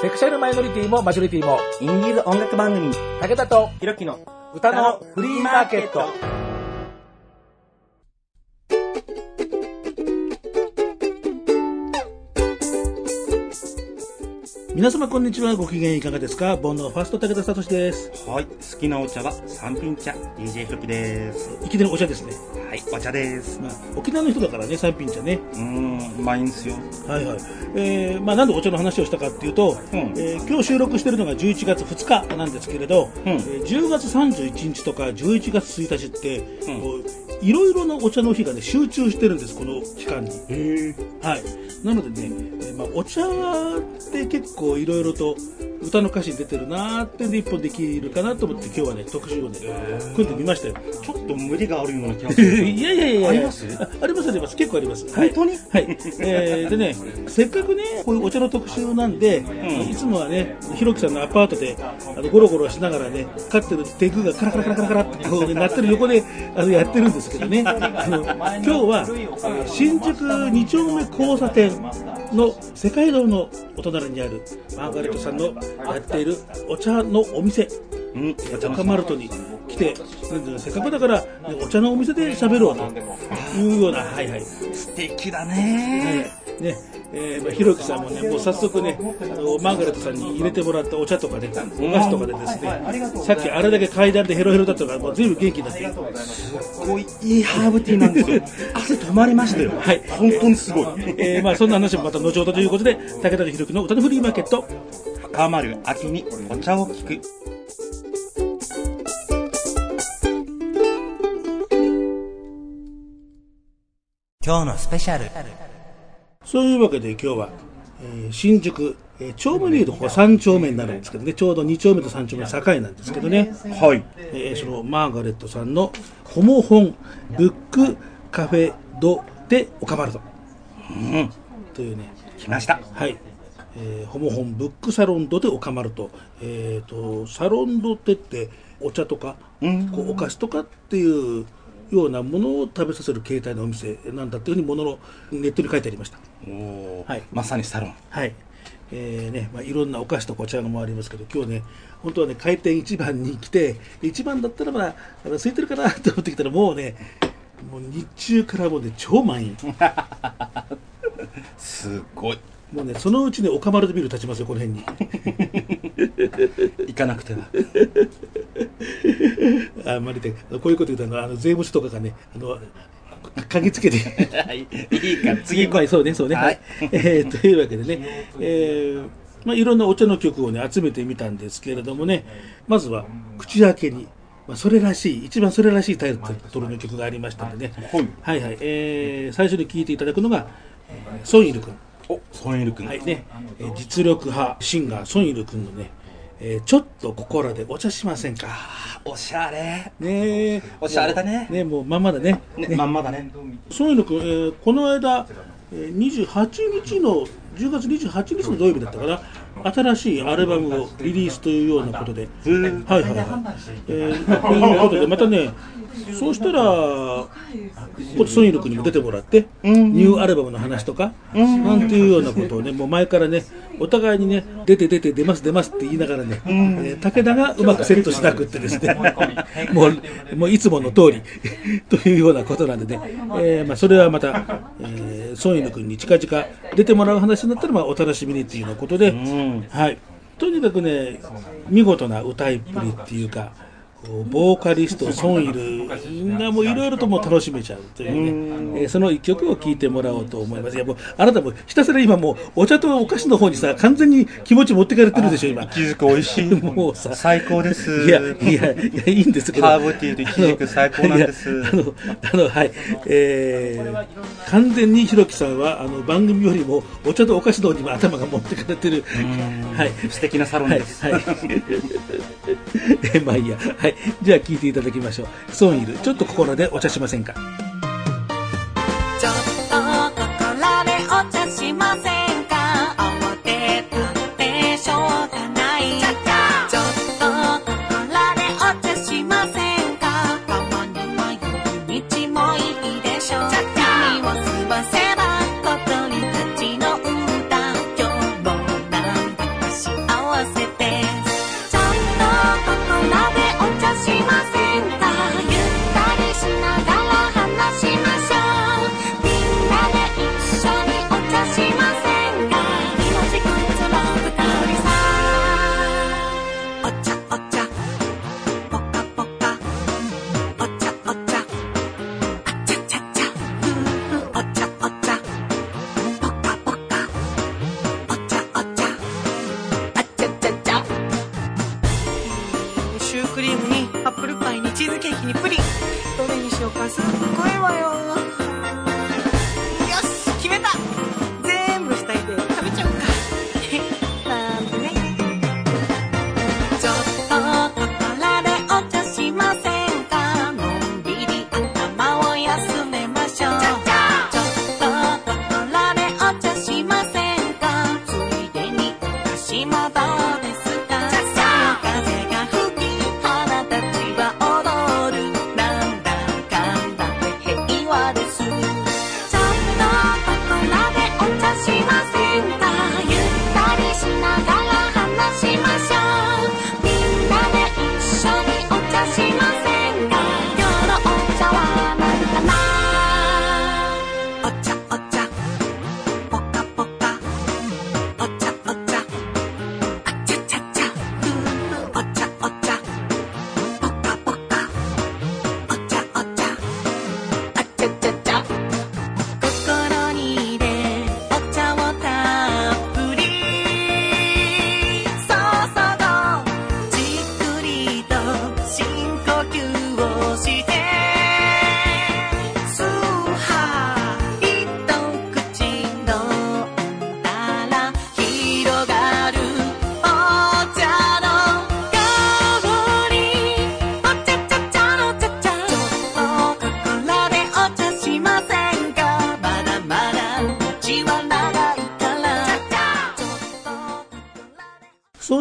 セクシャルマイノリティもマジョリティも、インディーズ音楽番組、武田とひろきの歌のフリーマーケット。皆様こんにちは。ご機嫌いかがですか？ボンドのファースト武田聡です。はい、好きなお茶は三品茶、DJ ひろきです。いきなりお茶ですね。はい、お茶です。まあ、沖縄の人だからね、三品茶ね。うーん、うまいんすよ。はいはい。えー、まあなんでお茶の話をしたかっていうと、うんえー今日収録してるのが11月2日なんですけれど、うんえー10月31日とか11月1日って、うんこういろいろなお茶の日がね、集中してるんです、この期間に。はい。なのでね、えーまあ、お茶って結構いろいろと歌の歌詞に出てるなーってんで一本できるかなと思って今日はね、特集をね、組んでみましたよ。ちょっと無理があるような気がする。いやいやいやあります？あありますあります。結構あります。本当に？はい。はいえーでね、せっかくね、こういうお茶の特集なんで、んいつもはね、ひろきさんのアパートで、あの、ゴロゴロしながらね、飼ってるテグがカラカラカラカラカラってこう、鳴ってる横で、あの、やってるんですけどね。あの、今日は、えー新宿2丁目交差点の世界堂のお隣にある、マーガレットさんのやっているお茶のお店、うん、マルトに来て、せっかくだから、お茶のお店で喋ろうというような、はいはい。素敵だね。ね、えーまあ、ひろきさんもね、もう早速ね、あの、マーガレットさんに入れてもらったお茶とかね、お菓子とかでですね、さっきあれだけ階段でヘロヘロだったから、もう随分元気になって、すごいいいハーブティーなんですよ。汗止まりましたよ。はい。本当にすごい。えーまあ、そんな話もまた後ほどということで、武田とひろきの歌のフリーマーケット、深まる秋にお茶を聞く。今日のスペシャル。そういうわけで今日は、えー新宿、えー丁目でいうとここ3丁目になるんですけどね、ちょうど2丁目と3丁目の境なんですけどね、はい。えーそのマーガレットさんのホモ本ブックカフェドでオカマルトうん、というね、来ました。はい、えーホモ本ブックサロンドでオカマルト、えー、とサロンドテってお茶とか、うんこうお菓子とかっていうようなものを食べさせる形態のお店なんだっていうふうにもののネットに書いてありました。おーはいまさにサロン。はい。えーねまあ、いろんなお菓子とこちらのもありますけど、今日ね、本当はね、開店一番に来て、一番だったらまだ、空いてるかなと思ってきたら、もうね、もう日中からもうね、超満員。すごい。もうね、そのうちね、岡丸でビル立ちますよ、この辺に。行かなくては。あまりで、こういうこと言うとあの、税務署とかがね、あの、嗅ぎつけて。はい。いいか、次行こはい、そうね、そうね。ははいい。えーというわけでね、えーまあ、いろんなお茶の曲をね、集めてみたんですけれどもね、まずは、口開けに、まあ、それらしい、一番それらしいタイトルの曲がありましたのでね、はいはいはい、えー最初に聴いていただくのが、えーソンイル君。お、ソンイル君。はいね、えー実力派シンガー、ソンイル君のね、えーちょっと心でお茶しませんか？おしゃれ。ねえおしゃれだねね、もうまんまだね。ね、まんまだね。そういうのく、えーこの間、えー28日の10月28日の土曜日だったかな？新しいアルバムをリリースというようなことで、はいはいはい、えー、ということでまたねそうしたらこっちソンイル君にも出てもらって、ニューアルバムの話とか、なんていうようなことをねもう前からねお互いにね出て出て出ます出ますって言いながらね、えー武田がうまくセットしなくってですねもうもういつもの通り というようなことなんでね、えーまあ、それはまた、えー、ソンイル君に近々出てもらう話になったら、まあ、お楽しみにっていうようなことで、んはい、とにかくね見事な歌いっぷりっていうかボーカリストソンイルがもういろいろともう楽しめちゃうというね、えーその一曲を聴いてもらおうと思いますいやもうあなたもひたすら今もうお茶とお菓子の方にさ完全に気持ち持ってかれてるでしょ今きく美味しい。もうさ最高です。いや、いや、いや、いいんですけど。ハーブティーとイチジク最高なんですあの、あの、はい。えー、完全にひろきさんは、あの、番組よりも、お茶とお菓子の方にも頭が持ってかれてる。はい。素敵なサロンはい、です。はい。え、まあいいや。はい。いじゃあ聞いていただきましょう。ソンイル、ちょっと心でお茶しませんか？すおかさんよ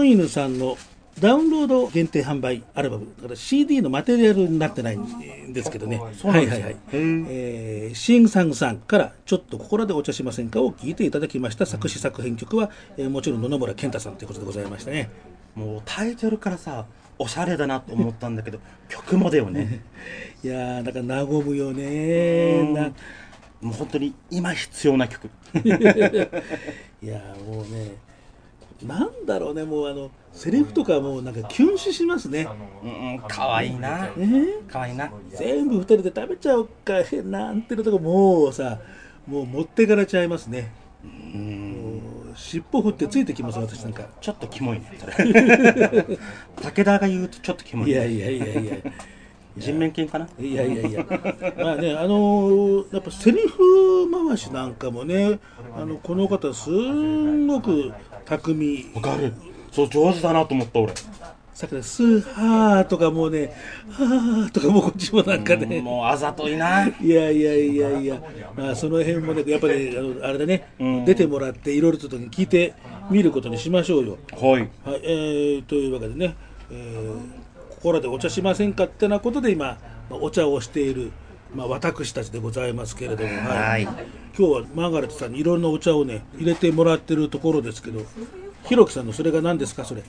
ンイヌさんのダウンロード限定販売アルバム。だから CD のマテリアルになってないんですけどね。はいはいはい、えー、シンサンさんから「ちょっと心でお茶しませんか?」を聞いていただきました作詞作編曲は、えーもちろん野々村健太さんということでございましたね。もうタイトルからさおしゃれだなと思ったんだけど 曲もだよね。いやーだから和むよねもう本当に今必要な曲。いやーもうねなんだろうねもうあのセリフとかもうなんかキュン死しますね。うんうんかわいいな。ね。かわいいな。全部二人で食べちゃおうかなんていうとこもうさもう持ってかれちゃいますね。うん。尻尾振ってついてきます私なんか。ちょっとキモいねそれ。武田が言うとちょっとキモいね。いやいやいやいや。人面犬かな？いやいやいや。まあねあのーやっぱセリフ回しなんかもねあのこの方すんごく巧みわかる。そう上手だなと思った俺。さっきのスーハーとかもうねはーとかもうこっちもなんかね。もうあざといな。いやいやいやいや、まあ、その辺もね、やっぱり、あのあれだね、うん。出てもらって、いろいろと聞いてみることにしましょうよ。はい。はい、えーというわけでね、えー心でお茶しませんかってなことで今、まあお茶をしている、まあ、私たちでございますけれども、はい今日はマーガレットさんにいろんなお茶をね、入れてもらってるところですけど、ひろきさんのそれが何ですか、それ？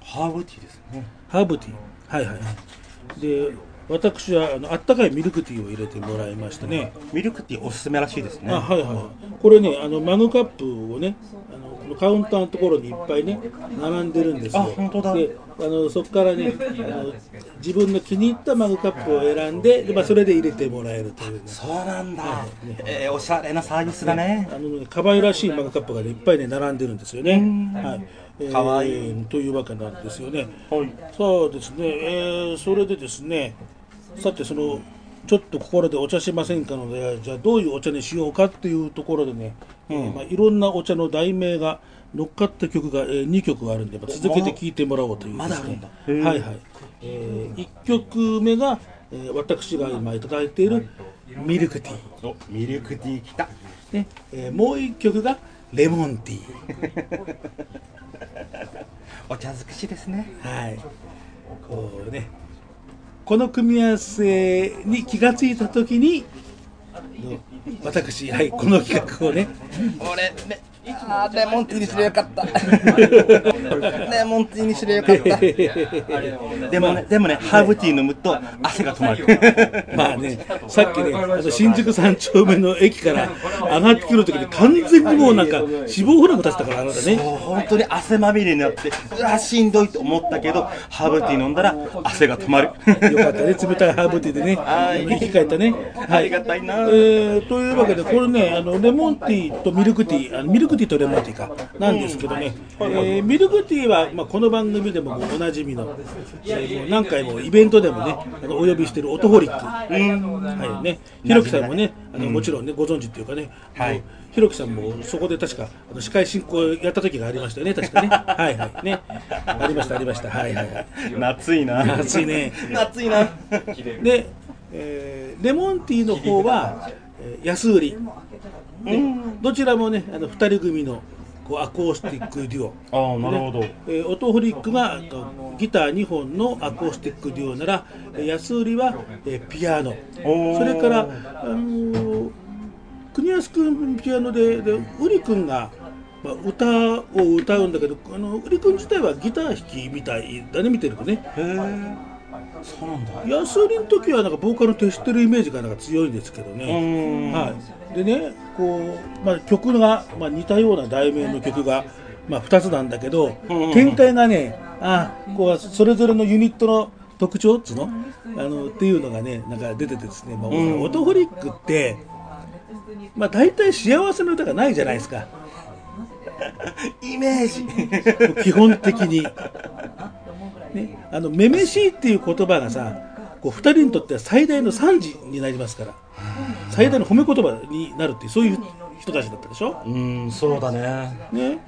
ハーブティーですねハーブティー。はいはい。で、私はあのあったかいミルクティーを入れてもらいましてね。ミルクティーおすすめらしいですねあはいはい、これねあのマグカップをねあのこのカウンターのところにいっぱいね並んでるんですよあ本当だであのそこからね あの自分の気に入ったマグカップを選んでで、まあ、それで入れてもらえるというね。そうなんだ、えーおしゃれなサービスだね。あのね可愛らしいマグカップが、ね、いっぱいね並んでるんですよね。はい。えーかわいい。というわけなんですよね。はい。そうですね、えーそれでですね、さてそのちょっと心でお茶しませんかので、じゃあどういうお茶にしようかっていうところでね、えーまあ、いろんなお茶の題名が乗っかった曲が、えー、2曲あるんで、まあ続けて聴いてもらおうというまだあるんだはいはい。え1曲目が、えー私が今いただいているミルクティー。おミルクティーきたねえーもう一曲がレモンティー。お茶尽くしですねはい。こうね、この組み合わせに気がついたときに、の私、はい、この企画をね、俺ねあーレモンティーにすればよかった レモンティーにすればよか。ったでもねでもねハーブティー飲むと汗が止まる。まあね、さっきね、あの新宿三丁目の駅から上がってくるときに完全にもうなんか脂肪フラグ立ってたから、あなたね。本当に汗まみれになってうわしんどいと思ったけどハーブティー飲んだら汗が止まる。よかったね、冷たいハーブティーでね、はい。生き返ったね。ありがたいな。えーというわけで、これね、あのレモンティーとミルクティー、あのミルクティーとレモンティーか、なんですけどね、えーミルクティーはまあ、この番組でもおなじみの、えーもう何回もイベントでもねあのお呼びしているオトホリック、はい。ね、ひろきさんもねあの、もちろんねご存知っていうかね、はい。ひろきさんもそこで確かあの司会進行やった時がありましたよね確かね。はいはい。ね。ありましたありました。はいはいはい。夏いな。暑いね。夏いな。で、えーレモンティーの方は、えー安売り。でどちらもねあの2人組のアコースティックデュオ。ああなるほど、ね。えーオトホリックがギター2本のアコースティックデュオならえー安売りは、えーピアノ。それから、あのー国安君ピアノででウリ君が、まあ、歌を歌うんだけどあのウリ君自体はギター弾きみたいだね見てるとね。へえそうなんだ。安売りの時はなんかボーカル徹してるイメージがなんか強いんですけどうね、ん。はい、でねこう、まあ、曲が、まあ、似たような題名の曲が、まあ、2つなんだけど、うん。展開がねあこうそれぞれのユニットの特徴っつうの？あのっていうのがねなんか出ててですね、まあうん。オトホリックって、まあ、大体幸せの歌がないじゃないですか。イメージ。基本的に。ね、あのめめしいっていう言葉がさこう2人にとっては最大の賛辞になりますから。最大の褒め言葉になるっていうそういう人たちだったでしょ、うんそうだね。ね、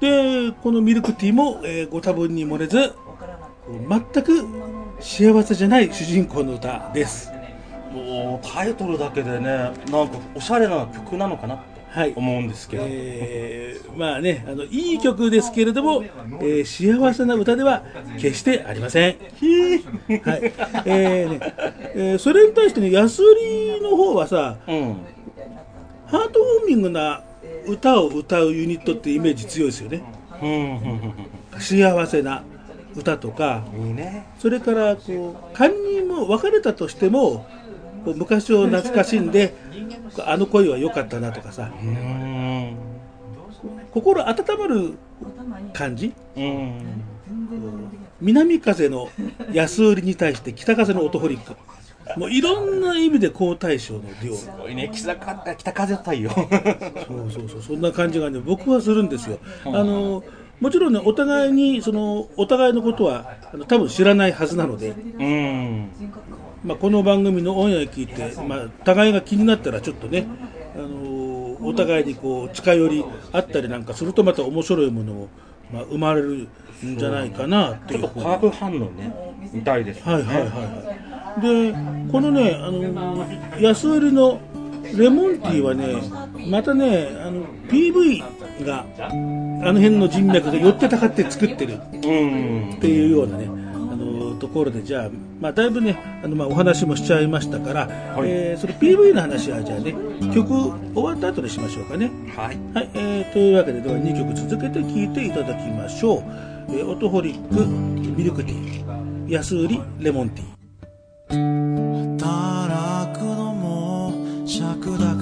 でこのミルクティーも、えーご多分に漏れず全く幸せじゃない主人公の歌です。もうタイトルだけでねなんかおしゃれな曲なのかな？思うんですけど、えーまあねあのいい曲ですけれども、えー幸せな歌では決してありません。はい。えーねえーそれに対してね安売りの方はさうん。ハートウォーミングな歌を歌うユニットってイメージ強いですよね。うん。うん。幸せな歌とかね。それからこう仮にも別れたとしてもこう昔を懐かしんであの恋は良かったなとかさ。うん。心温まる感じ？うん。南風の安売りに対して北風のオトホリックもういろんな意味で好対照のデュオ。すごいね。北か北風太陽そうそうそうそんな感じがね僕はするんですよ。あのもちろんねお互いにそのお互いのことはあの多分知らないはずなので、うんまあ、この番組のオンエア聞いて、まあ、互いが気になったらちょっとね、あのお互いにこう近寄りあったりなんかするとまた面白いものも、まあ、生まれるんじゃないかなっていうちょっと化学反応ね見たいですはいはいはいはい。でこのねあの安売りのレモンティーはねまたねあの PV があの辺の人脈が寄ってたかって作ってる。うん。っていうようなねところでじゃあ、まあ、だいぶねあの、まあ、お話もしちゃいましたから、えーそれ PV の話はじゃあね曲終わった後にしましょうかね。はい。はい、えーというわけででは2曲続けて聴いていただきましょう「えーオトホリックミルクティー」安売りレモンティー。働くのも尺だから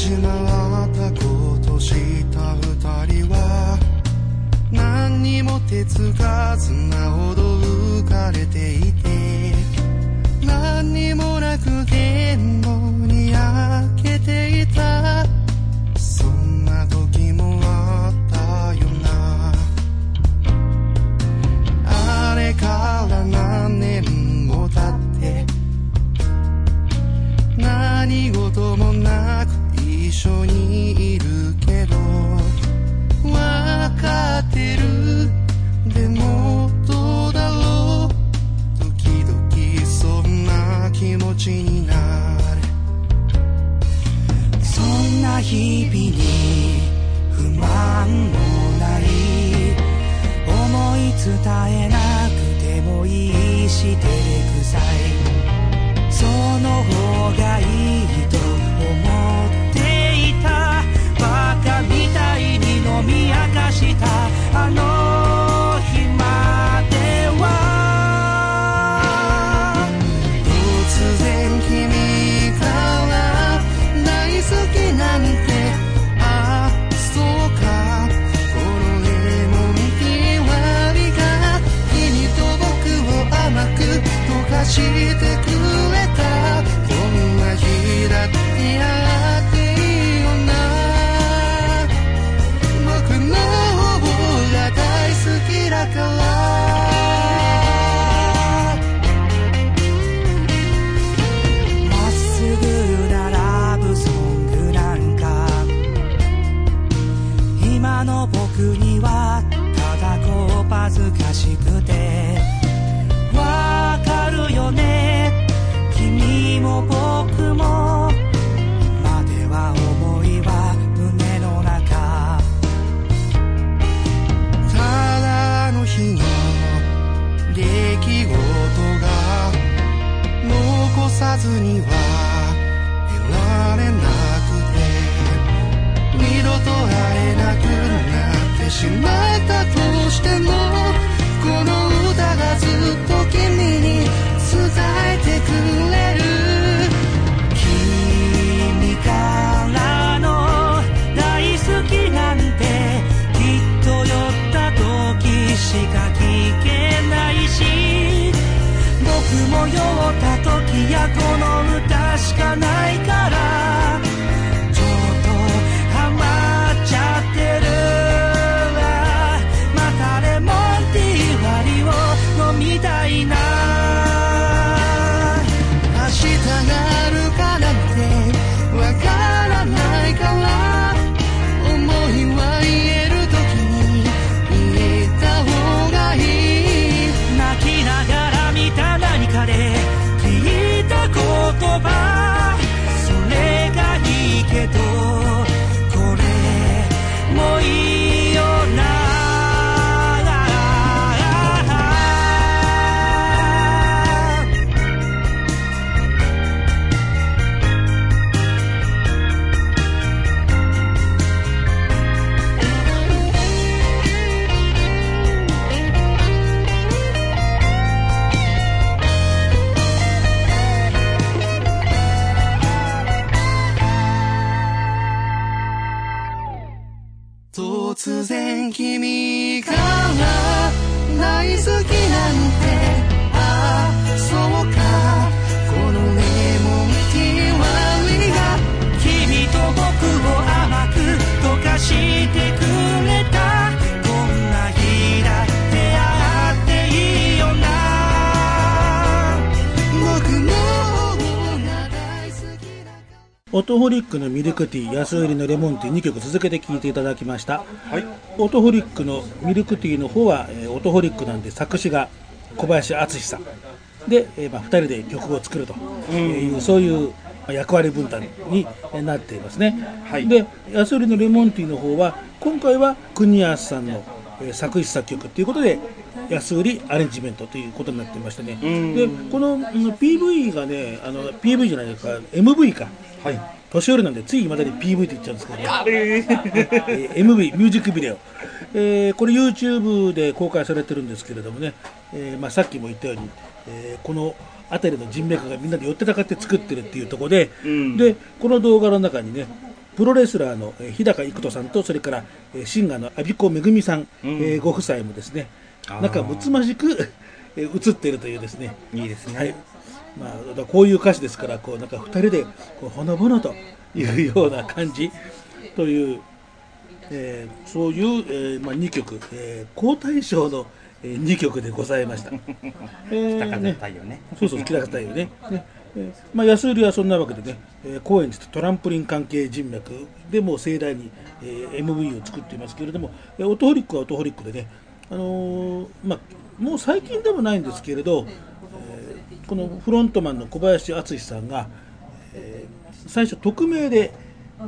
じ習ったことした二人は何にも手つかずなほど浮かれていた。te オトホリックのミルクティー安売りのレモンティー2曲続けて聴いていただきました、オトホリックのミルクティーの方は、えーオトホリックなんで作詞が小林敦さん。で、えーまあ、2人で曲を作るという、そういうまあ役割分担にえーなっていますね、はい。で安売りのレモンティーの方は今回は国安さんの、えー作詞作曲ということで安売りアレンジメントということになっていましてね。でこのうん PV がねあの PV じゃないですか MV かはい。年寄りなんでついまだに PV って言っちゃうんですけど、ねえ。ー MV ミュージックビデオ、えーこれ YouTube で公開されてるんですけれどもね、えーまあ、さっきも言ったように、えーこの辺りの人脈がみんなで寄ってたかって作ってるっていうところで、ん。でこの動画の中にねプロレスラーのえー日高育人さんとそれからえーシンガーの阿比子めぐみさん、えーご夫妻もですね仲睦まじくえー映っているというですね。いいですね。はいまあ、こういう歌詞ですからこうなんか2人でこうほのぼのというような感じという、えーそういう、えーまあ、2曲、えー、好対象の、え2曲でございました。えー北風ね太陽ねそうそう、北方太陽ね。ねえーまあ、安売りはそんなわけでね、えー高円寺とトランポリン関係人脈でもう盛大に、えー MV を作っていますけれども、えーオトホリックはオトホリックでね、あのーまあ、もう最近でもないんですけれど、えーこのフロントマンの小林敦さんが、えー最初匿名で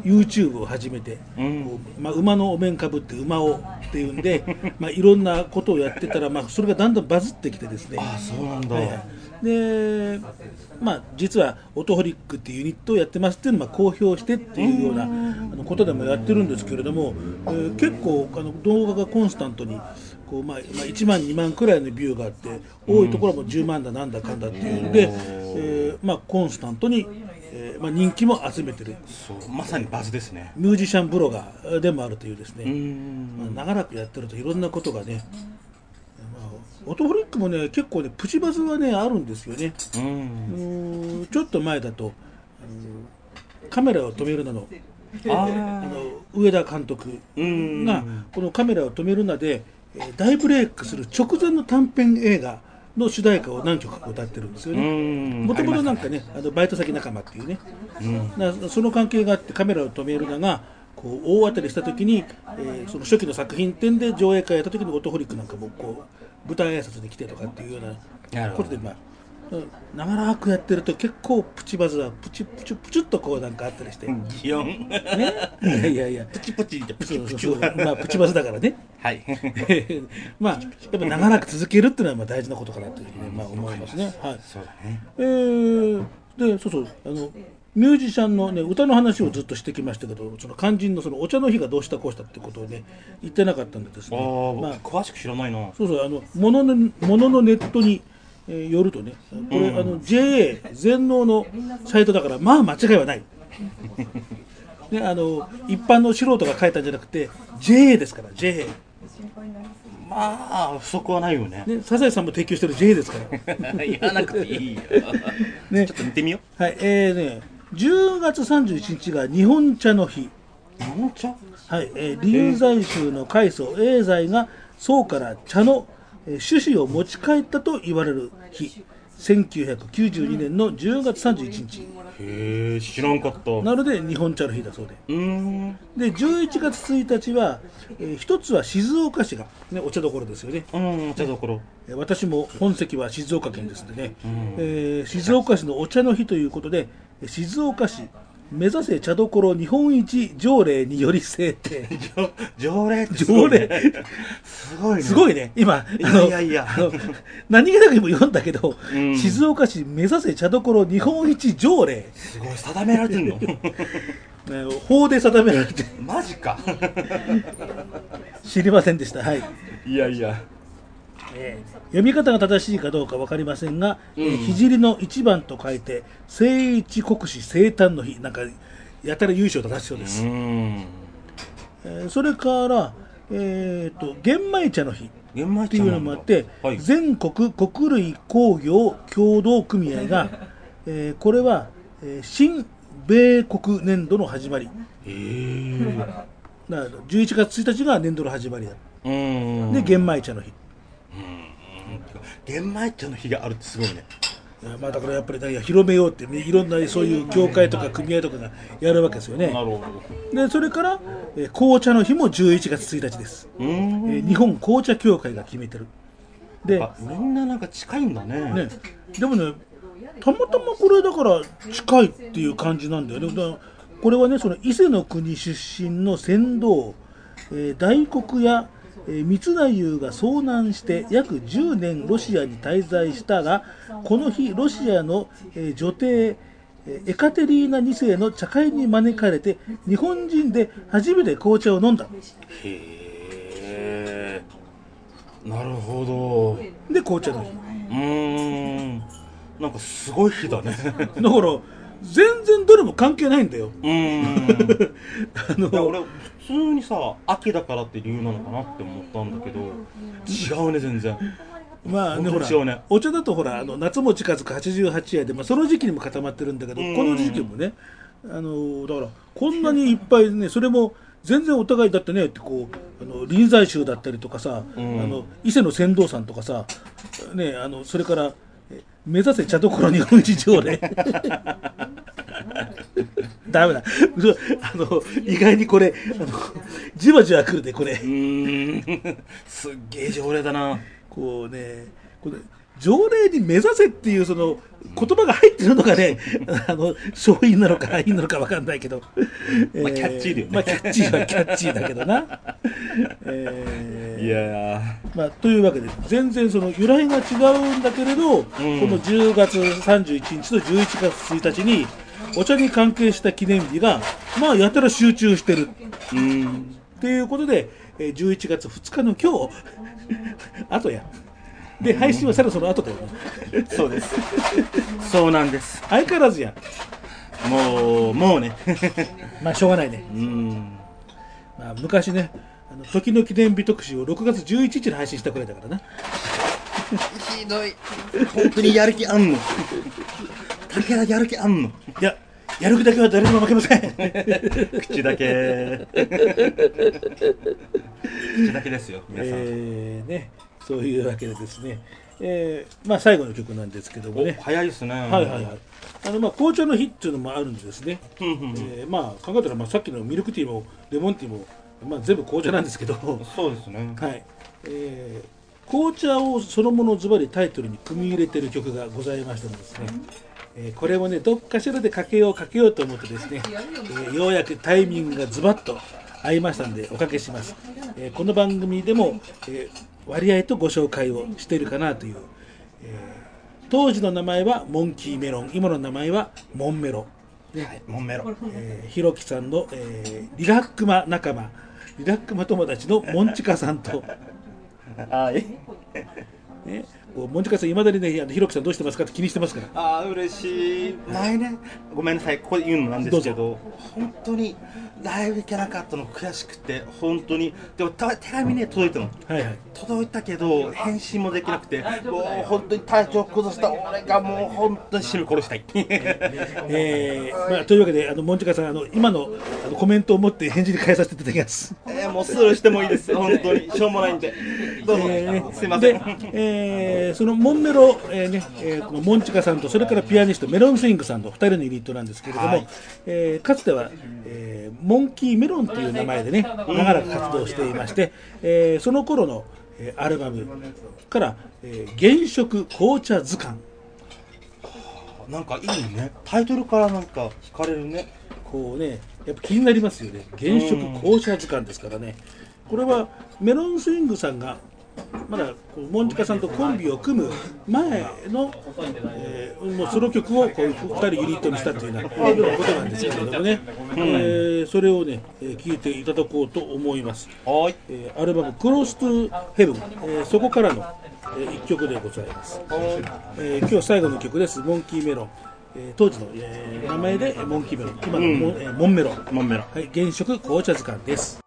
YouTube を始めて、こうまあ、馬のお面かぶって馬をっていうんで、まあ、いろんなことをやってたら、まあ、それがだんだんバズってきてですね。あそうなんだ、でまあ実はオトホリックっていうユニットをやってますっていうのをまあ公表してっていうようなあのことでもやってるんですけれども、えー結構あの動画がコンスタントにこう、まあまあ、1万2万くらいのビューがあって多いところはもう10万だなんだかんだっていう。ん。で、えーまあ、コンスタントに、えーまあ、人気も集めてる。そう。まさにバズですね。ミュージシャンブロガーでもあるというですね、ん。まあ長らくやってるといろんなことがね、まあ、オトホリックもね結構ねプチバズはねあるんですよね、うん。あのーちょっと前だと、あのーカメラを止めるなの。ああの上田監督うん。がこのカメラを止めるなでえー大ブレイクする直前の短編映画の主題歌を何曲か歌ってるんですようね。ん。もともとなんかね、あのバイト先仲間っていうね、うん。その関係があってカメラを止めるながこう大当たりした時に、えーその初期の作品展で上映会やった時にオトホリックなんかもこう舞台挨拶に来てとかっていうようなことでまあうん長らくやってると結構プチバズはプチプチプチっとこうなんかあったりして、ね、擬 音いやいやいや。プチプチってプチプチまあプチバズだからね。はい。まあやっぱ長らく続けるっていうのはまあ大事なことかなというふうに、ねまあ、思いますね。はい。そうだね。えーでそうそう。あのミュージシャンのね歌の話をずっとしてきましたけどその肝心のそのお茶の日がどうしたこうしたってことをね言ってなかったんでですああ、ねまあ僕詳しく知らないな。そうそう。あのもののもののネットに、えーよるとねこれ、あの JA 全農のサイトだからまあ間違いはない。ね、あの一般の素人が書いたんじゃなくて JA ですから JA まあ不足はないよね。ねサザエさんも提供してる JA ですから。言わなくていいよ。ね。ちょっと見てみよはいえーね10月31日が日本茶の日。う日本茶？はい、えー、臨済宗の開祖永在が宋から茶の、えー種子を持ち帰ったと言われる日。1992年の10月31日。へえ知らんかった。うなので日本茶の日だそうで。で11月1日は、えー一つは静岡市が、ね、お茶どころですよね。うんお茶どころ。えー私も本籍は静岡県ですんでね、えー静岡市のお茶の日ということでえー静岡市目指せ茶どころ日本一条例により制定。条例ってす条ごいね。例。すごいね。すごいね、今、いやいやいや。何気なく今読んだけど、うん。静岡市目指せ茶どころ日本一条例、すごい定められてんの。ね法で定められて。マジか。知りませんでした。はい。いやいや読み方が正しいかどうか分かりませんが、えー聖の一番と書いて、聖一国史生誕の日、なんか、やたら優勝だそうでうす。ん。えーそれから、えーと、玄米茶の日。玄米っていうのもあって、はい。全国穀類工業協同組合が、えーこれは、えー新米国年度の始まり。へえ。だから11月1日が年度の始まりだ。うん。で玄米茶の日玄米茶の日があるってすごいね。まあだからやっぱりね広めようってねいろんなそういう協会とか組合とかがやるわけですよね。なるほでそれから、えー紅茶の日も11月1日です、どうん。えー日本紅茶協会が決めてる。であみんななんか近いんだね。ね、でもね、たまたまこれだから近いっていう感じなんだよね。これはね、その伊勢の国出身の船頭、えー大黒や、えー三太夫が遭難して約10年ロシアに滞在したが、この日、ロシアの、えー女帝、えーエカテリーナ2世の茶会に招かれて、日本人で初めて紅茶を飲んだ。へえなるほどで、紅茶の日。うーんなんかすごい日だねだから、全然どれも関係ないんだよ。うーん。あのいや俺普通にさ秋だからって理由なのかなって思ったんだけど違うね全然。まあね、ほらね。お茶だとほらあの夏も近づく88夜で、まあ、その時期にも固まってるんだけど、うん。この時期もねあのだからこんなにいっぱいねそれも全然お互いだってねってこうあの臨済宗だったりとかさ、うん。あの伊勢の船頭さんとかさ、ね、あのそれからえ目指せ茶どころ日本一条例ダメだ。うあの意外にこれあのじわじわくるねこれ。うーん。すっげえ条例だな。こうね、これ条例に目指せっていうその言葉が入ってるのがね、あの勝因なのかいいのかわかんないけど、まあキャッチーだよね。まあキャッチーはキャッチーだけどな。えーいやまあ、というわけで全然その由来が違うんだけれど、この10月31日と11月1日にお茶に関係した記念日がまあやたら集中してる。ーうん。ということで、えー11月2日の今日。後やで配信はさらその後だよね。そうです。そうなんです。相変わらずやもうもうね。まあしょうがないね、うん。まあ、昔ねあの時の記念日特集を6月11日に配信したくらいだからな。ひどい。本当にやる気あんの？武田やる気あんの？いややる気だけは誰にも負けません。口だけ。口だけですよ皆さん、えーねそういうわけでですね、えーまあ最後の曲なんですけどもおね早いですね。はいはいはい。あのまあ紅茶の日っていうのもあるんでですね、えーまあ考えたらまあさっきのミルクティーもレモンティーもまあ全部紅茶なんですけど。そうですね。はい、えー紅茶をそのものズバリタイトルに組み入れてる曲がございましたのでですね、えーこれもねどっかしらでかけようかけようと思ってですね、えーようやくタイミングがズバッと合いましたんでおかけします、えーこの番組でも、えー割合とご紹介をしているかなという、えー当時の名前はモンキーメロン今の名前はモンメロはいモンメロえーひろきさんの、えーリラックマ仲間。リラックマ友達のモンチカさんと、はい。ね、こうモンチカさんいまだにねあのひろきさんどうしてますかって気にしてますから。ああ嬉しい。前ね。ごめんなさいここで言うのなんですけど本当にライブ行けなかったの悔しくて本当に。でもた手紙ね届いたの。はいはい。届いたけど返信もできなくてもう本当に体調崩した。俺がもう本当に死ぬ殺したい。えーまあ、というわけであのモンチカさんあの今のあのコメントを持って返事に返させていただきます。えーもうスルーしてもいいです。本当に。しょうもないんで。どうぞ、えーすいません。で、えーそのモンメロ、えーねえーこのモンチカさんとそれからピアニストメロンスイングさんの2人のユニットなんですけれども、はい。えーかつては、えーモンキーメロンという名前でね長らく活動していまして、えーその頃の、えーアルバムから「えー原色紅茶図鑑。なんかいいね。タイトルからなんか惹かれるね」こうねやっぱ気になりますよね。原色紅茶図鑑ですからね。これはメロンスイングさんがまだこうモンチカさんとコンビを組む前の、えーもうソロ曲をこういう2人ユニットにしたというようなことなんですけれどもね、えーそれをねえー聞いていただこうと思います、はーい。えーアルバム「クロス・トゥ・ヘブン」えーそこからの、え1曲でございます、えー今日最後の曲です「モンキーメロン」えー当時の、えー名前でモンキーメロン。今のモン,、えーモンメロン。モンメロはい、原色紅茶図鑑です。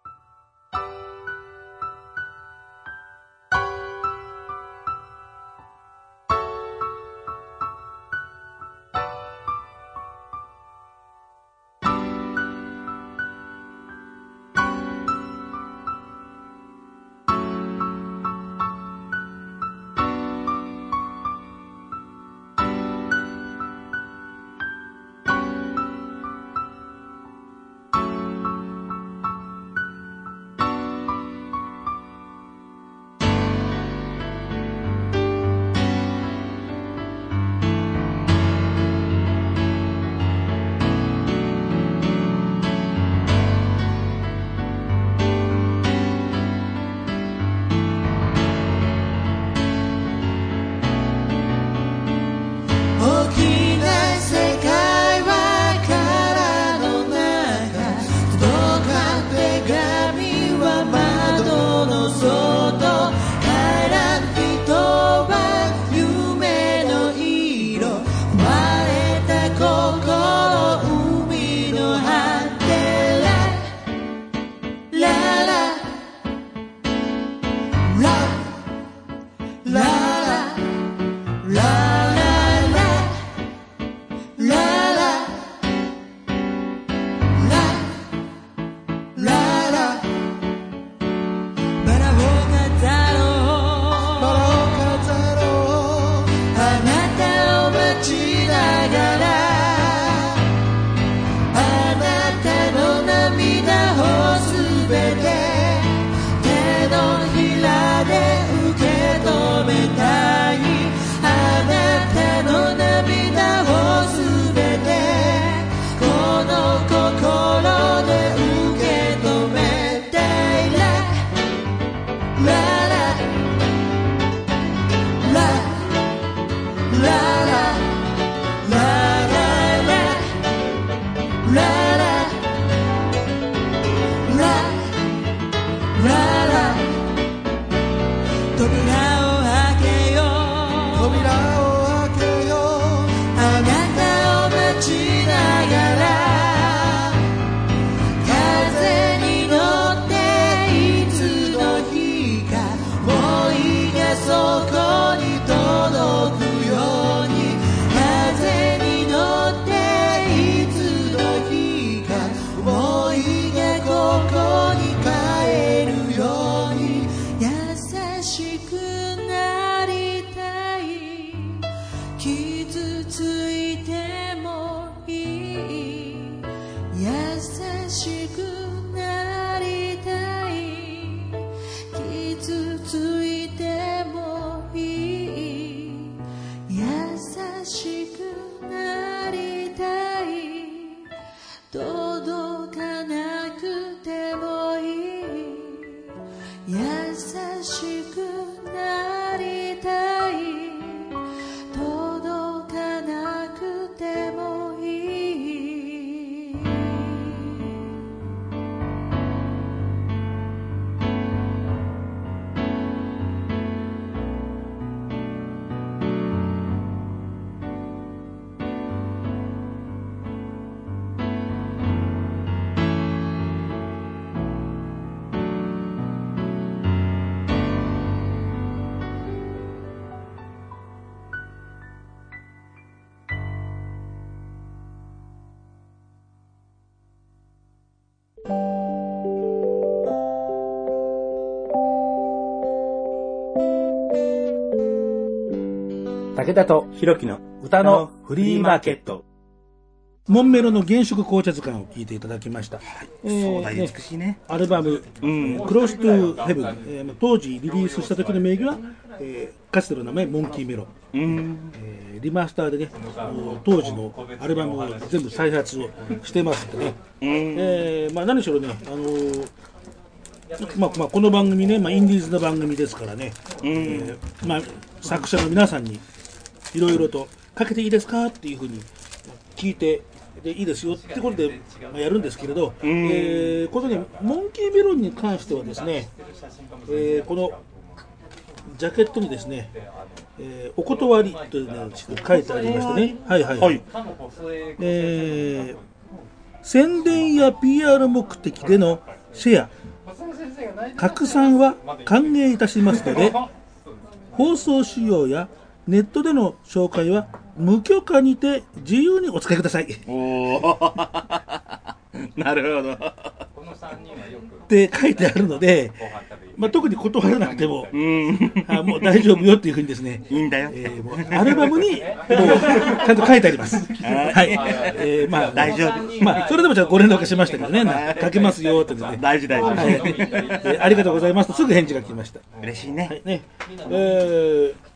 武田とひろきの歌のフリーマーケット。モンメロの原色紅茶図鑑を聞いていただきました。えー壮大で美しいね。アルバム、えークロストゥヘブン、えーまあ当時リリースした時の名義は、えーかつての名前、モンキーメロン。うん。えーリマスターでね、当時のアルバムを全部再発をしてますんでね、えーまあ、何しろね、あのーまあまあ、この番組ね、まあ、インディーズの番組ですからね、えーまあ、作者の皆さんにいろいろとかけていいですかっていうふうに聞いて。でいいですよってことで、まあ、やるんですけれど、えーこのね、モンキーメロンに関してはですね、えーこのジャケットにですね、えーお断りというのが書いてありましてね、はいはい、はい。えー宣伝や PR 目的でのシェア、拡散は歓迎いたしますので、放送仕様やネットでの紹介は無許可にて自由にお使いくださいっおー。なるほど。て書いてあるので、まあ、特に断らなくても、うん。あもう大丈夫よっていうふうにですね、いいんだよ。えーもうアルバムにもうちゃんと書いてあります。はい。えーまあ、大丈夫。まあ、それでもちゃご連絡しましたけどね、な書けますよってね。はい大事大事。えーありがとうございますとすぐ返事が来ました。嬉しいね。はいね。えー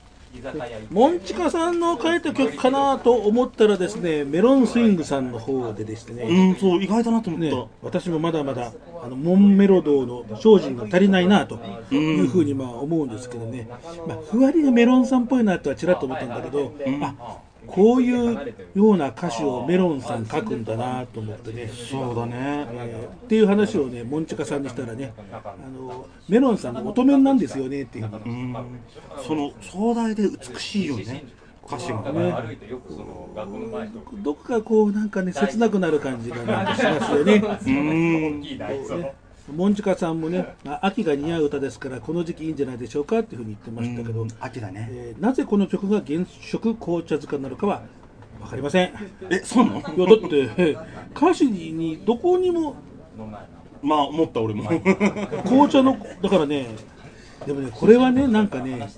モンチカさんの書いた曲かなと思ったらですね、メロンスイングさんの方でですね、うん、そう、意外だなと思ねっ、私もまだまだあのモンメロ道の精進が足りないなというふうにまあ思うんですけどね、まあ、ふわりがメロンさんっぽいなとはちらっと思ったんだけど、あこういうような歌詞をメロンさん書くんだなと思ってね。た。そうだね。えーっていう話をね、モンチカさんにしたらね、あのメロンさんの乙女なんですよねっていう。その、壮大で美しいよね。歌詞がね。どこかこうなんかね切なくなる感じがなんかしますよね。うん。モンチカさんもね、あ秋が似合う歌ですからこの時期いいんじゃないでしょうかっていうふうに言ってましたけど、秋だね。えーなぜこの曲が原色紅茶塚なのかは分かりません。いえ、そうなの？やだってえー歌詞にどこにもまあ、思った俺も。紅茶のだからねでもねこれはねなんかね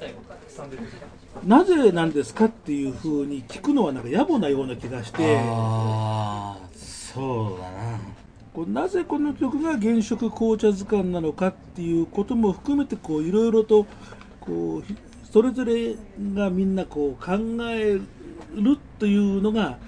なぜなんですかっていうふうに聞くのはなんか野暮なような気がして。そうだな。こうなぜこの曲が原色紅茶図鑑なのかっていうことも含めてこういろいろとこうひそれぞれがみんなこう考えるというのが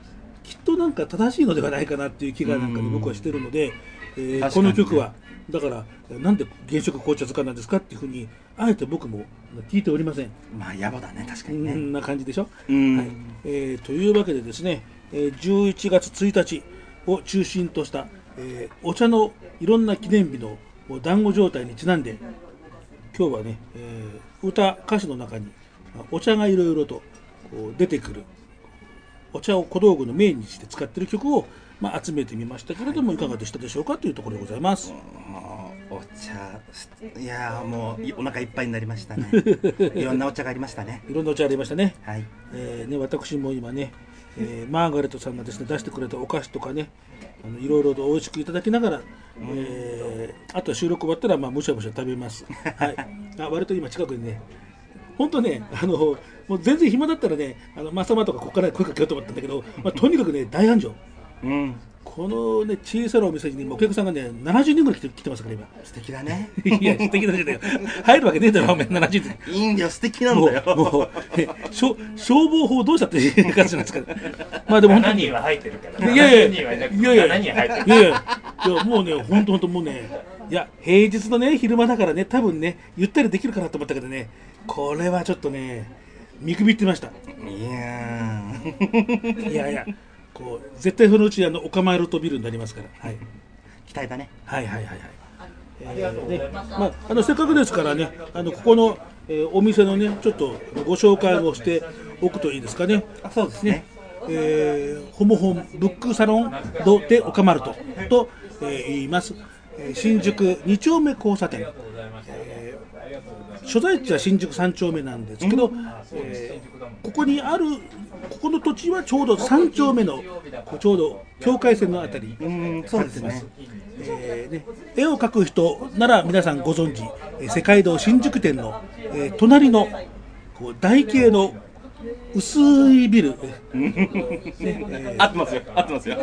きっとなんか正しいのではないかなっていう気がなんかねうん僕はしてるので、えーこの曲はだからなんで原色紅茶図鑑なんですかっていうふうにあえて僕も聞いておりません。まあ、野暮だね、確かこにね。んな感じでしょ？うんはいえーというわけでですね、えー11月1日を中心とした、えーお茶のいろんな記念日の団子状態にちなんで今日はね、えー歌歌詞の中にまあお茶がいろいろとこう出てくるお茶を小道具のメインにして使っている曲を、まあ、集めてみましたけれどもいかがでしたでしょうかというところでございます。お茶、いやーもういお腹いっぱいになりましたね。いろんなお茶がありましたね。いろんなお茶ありましたね。はい。えーね、私も今ね、えーマーガレットさんがですね出してくれたお菓子とかねあのいろいろと美味しくいただきながら、えーあとは収録終わったらまあむしゃむしゃ食べます、はい、あ割と今近くにね本当ねあのもう全然暇だったらねあのマサマとかここから声かけようと思ったんだけど、まあ、とにかくね大繁盛。うん。このね小さなお店に、ね、お客さんがね70人ぐらい来て来てますから素敵だね。今 いや素敵だけど入るわけねえだろお前70人いいんだよ、素敵なんもだよ。う、もう、え消消防法どうしたっていう感じなんですかね。まあでも本当7に。い人は入ってるから。やいやい7人はいなや、くいやいや、い7人入ってる。やいや、いやもうね、本当本当もうね、いや、平日のね、昼間だからね、多分ね、ゆったりできるかなと思ったけどね、これはちょっとね、見くびってました。いやーいやいや、こう、絶対そのうち、あの、お構えるとビルになりますから。はい。期待だね。はいはいはいはい。えーねまあ、あのせっかくですからね、あのここの、えーお店のね、ちょっとご紹介をしておくといいですかね。あそうですね。えーホモホンブックサロンド・デ・オカマルトと、えー言います、えー新宿2丁目交差点、えー所在地は新宿3丁目なんですけど、えーここにあるここの土地はちょうど3丁目のちょうど境界線のあたりにうん、そうですね。えーね、絵を描く人なら皆さんご存知、えー世界堂新宿店の、えー隣のこう台形の薄いビル、合ってますよ、合ってますよ。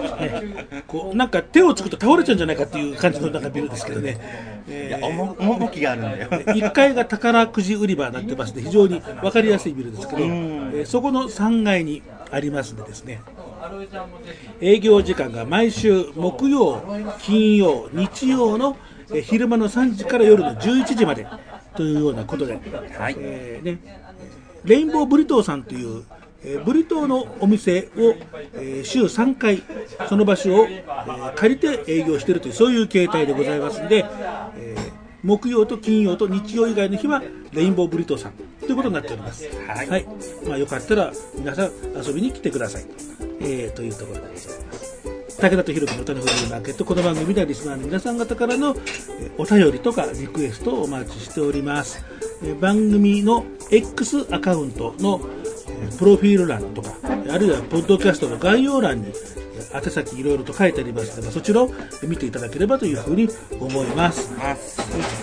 こうなんか手をつくと倒れちゃうんじゃないかっていう感じのなんかビルですけどね、いえや、重趣があるんだよ。1階が宝くじ売り場になってまして、非常に分かりやすいビルですけど、えーそこの3階にありますんでですね、営業時間が毎週木曜、金曜、日曜のえー昼間の3時から夜の11時までというようなことで、はい。えーね、レインボーブリトーさんという、えーブリトーのお店を、えー週3回その場所を、えー借りて営業しているというそういう形態でございますんで、えー木曜と金曜と日曜以外の日はレインボーブリトーさんということになっております。はいまあ、よかったら皆さん遊びに来てください、えーというところでございます。武田と弘樹の歌のフリーマーケットこの番組ではリスナーの皆さん方からのえーお便りとかリクエストをお待ちしておりますえー番組の X アカウントのえープロフィール欄とかあるいはポッドキャストの概要欄にえー宛先いろいろと書いてありますのでまあそちらを見ていただければというふうに思います。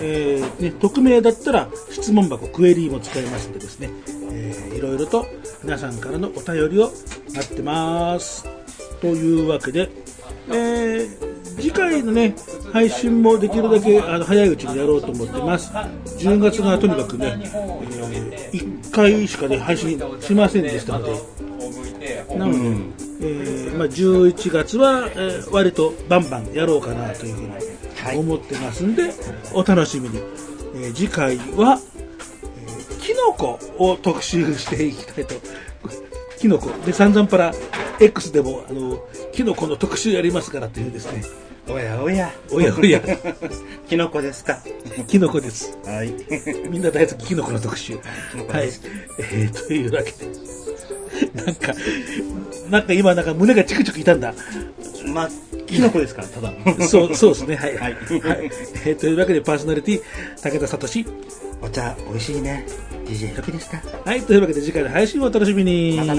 えーね、匿名だったら質問箱クエリーも使えますのでですね、えーいろいろと皆さんからのお便りを待ってます。というわけで、えー次回のね配信もできるだけあの早いうちにやろうと思ってます。10月がとにかくね、え1回しかね配信しませんでしたので。なので、えーまあ、11月は、えー割とバンバンやろうかなというふうに思ってますんで、お楽しみに、えー次回は、えーキノコを特集していきたいとキノコで散々パラ X でもあのキノコの特集やりますからというですねおやおや。おやおや キノコですか。キノコですはい。みんな大好きキノコの特集。はい。えー、というわけで。なんか、なんか今なんか胸がチクチク痛んだ。まあ、キノコですから、ただ。そう、そうですね。はい。はいえーというわけでパーソナリティ、武田聡。お茶、美味しいね。DJ ロでした。はい、というわけで次回の配信をお楽しみに。また